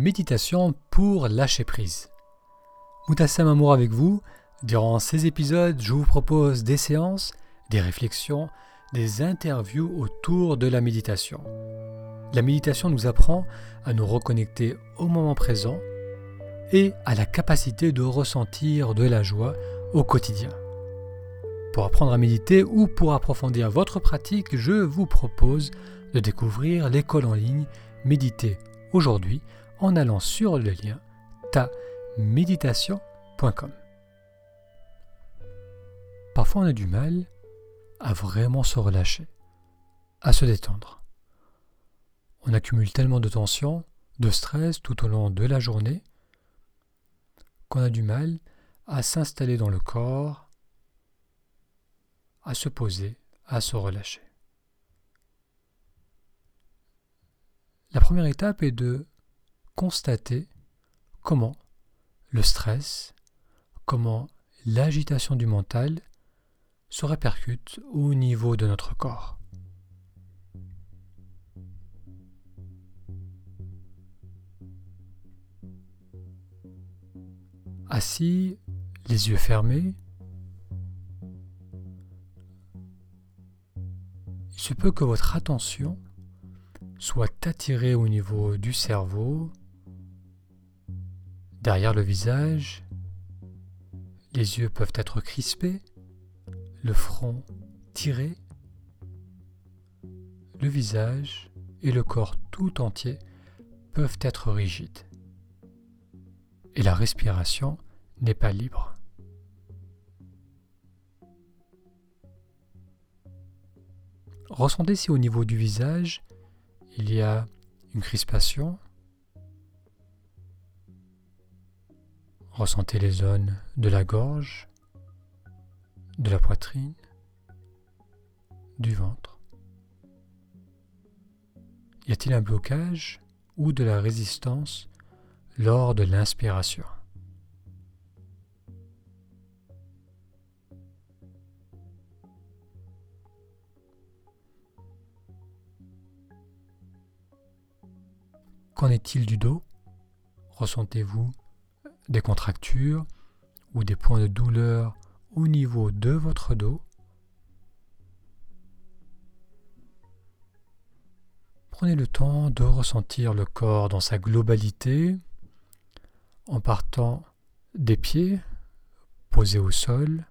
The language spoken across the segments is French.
Méditation pour lâcher prise. Moutassam Amour avec vous. Durant ces épisodes, je vous propose des séances, des réflexions, des interviews autour de la méditation. La méditation nous apprend à nous reconnecter au moment présent et à la capacité de ressentir de la joie au quotidien. Pour apprendre à méditer ou pour approfondir votre pratique, je vous propose de découvrir l'école en ligne Méditer aujourd'hui en allant sur le lien taméditation.com. Parfois on a du mal à vraiment se relâcher, à se détendre. On accumule tellement de tension, de stress tout au long de la journée qu'on a du mal à s'installer dans le corps, à se poser, à se relâcher. La première étape est de constater comment le stress, comment l'agitation du mental se répercute au niveau de notre corps. Assis, les yeux fermés, il se peut que votre attention soit attirée au niveau du cerveau, Derrière le visage, les yeux peuvent être crispés, le front tiré, le visage et le corps tout entier peuvent être rigides. Et la respiration n'est pas libre. Ressentez si au niveau du visage, il y a une crispation, Ressentez les zones de la gorge, de la poitrine, du ventre. Y a-t-il un blocage ou de la résistance lors de l'inspiration? Qu'en est-il du dos? Ressentez-vous des contractures ou des points de douleur au niveau de votre dos. Prenez le temps de ressentir le corps dans sa globalité en partant des pieds posés au sol,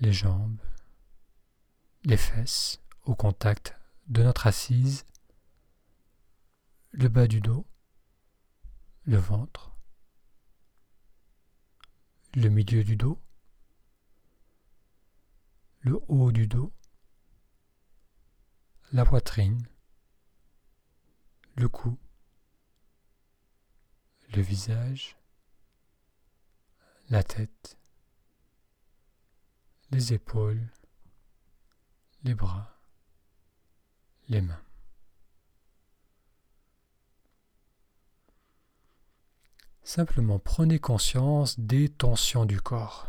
les jambes, les fesses au contact de notre assise, le bas du dos, le ventre, le milieu du dos, le haut du dos, la poitrine, le cou, le visage, la tête, les épaules, les bras, les mains. Simplement prenez conscience des tensions du corps.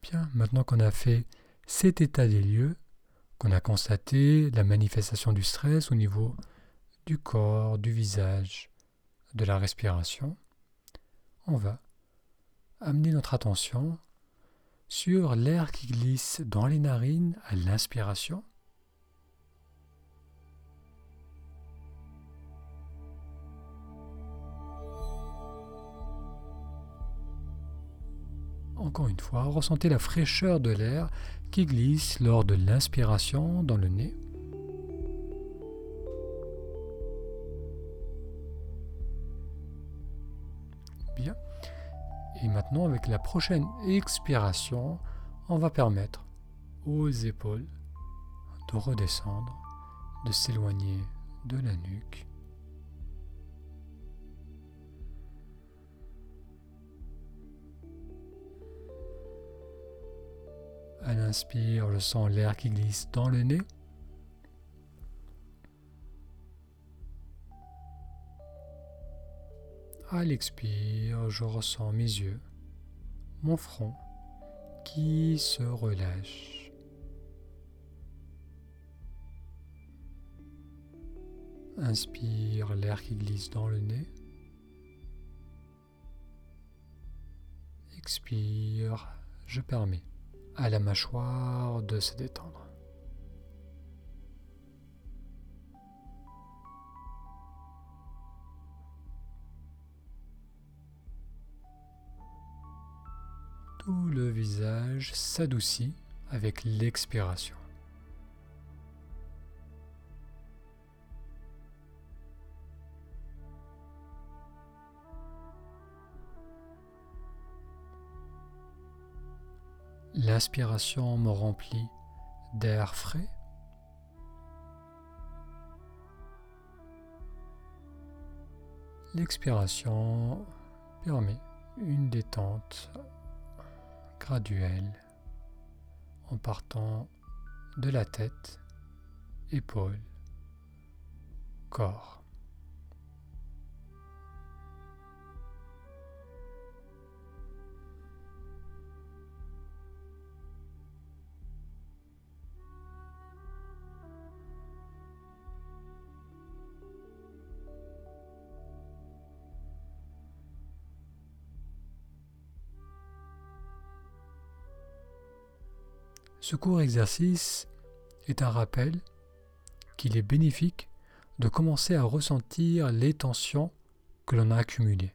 Bien, maintenant qu'on a fait cet état des lieux, qu'on a constaté la manifestation du stress au niveau du corps, du visage, de la respiration, on va amener notre attention sur l'air qui glisse dans les narines à l'inspiration. Encore une fois, ressentez la fraîcheur de l'air qui glisse lors de l'inspiration dans le nez. Maintenant, avec la prochaine expiration, on va permettre aux épaules de redescendre, de s'éloigner de la nuque. À l'inspire, je sens l'air qui glisse dans le nez. À l'expire, je ressens mes yeux, mon front qui se relâche. Inspire l'air qui glisse dans le nez. Expire, je permets à la mâchoire de se détendre. Le visage s'adoucit avec l'expiration. L'inspiration me remplit d'air frais. L'expiration permet une détente graduelle en partant de la tête, épaules, corps. Ce court exercice est un rappel qu'il est bénéfique de commencer à ressentir les tensions que l'on a accumulées.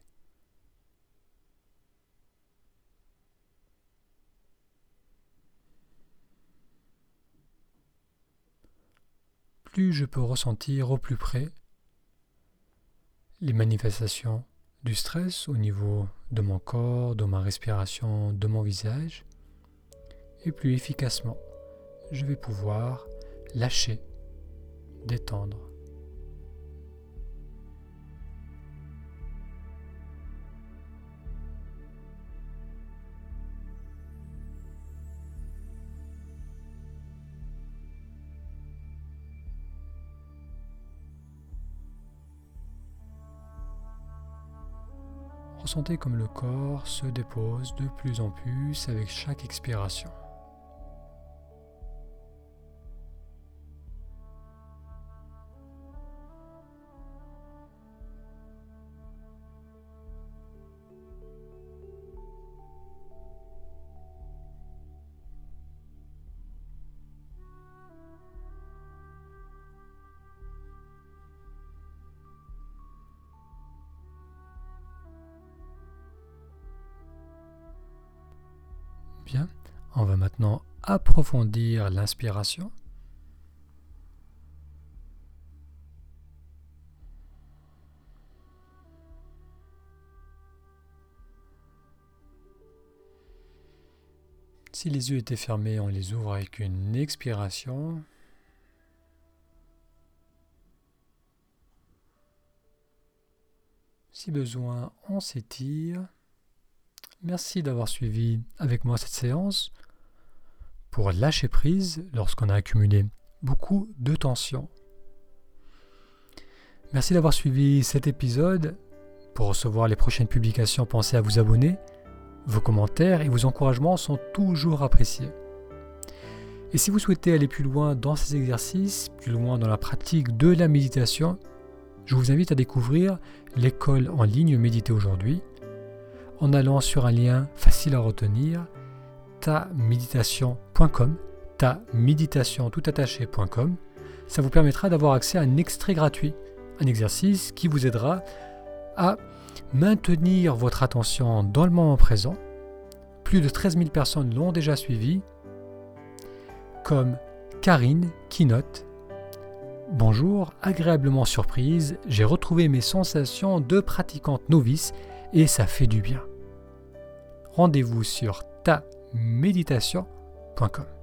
Plus je peux ressentir au plus près les manifestations du stress au niveau de mon corps, de ma respiration, de mon visage, et plus efficacement je vais pouvoir lâcher, détendre. Ressentez comme le corps se dépose de plus en plus avec chaque expiration. On va maintenant approfondir l'inspiration. Si les yeux étaient fermés, on les ouvre avec une expiration. Si besoin, on s'étire. Merci d'avoir suivi avec moi cette séance pour lâcher prise lorsqu'on a accumulé beaucoup de tension. Merci d'avoir suivi cet épisode. Pour recevoir les prochaines publications, pensez à vous abonner. Vos commentaires et vos encouragements sont toujours appréciés. Et si vous souhaitez aller plus loin dans ces exercices, plus loin dans la pratique de la méditation, je vous invite à découvrir l'école en ligne Méditer aujourd'hui en allant sur un lien facile à retenir, taméditation.com, taméditation Ça vous permettra d'avoir accès à un extrait gratuit, un exercice qui vous aidera à maintenir votre attention dans le moment présent. Plus de 13 000 personnes l'ont déjà suivi, comme Karine qui note Bonjour, agréablement surprise, j'ai retrouvé mes sensations de pratiquante novice et ça fait du bien. Rendez-vous sur taméditation.com.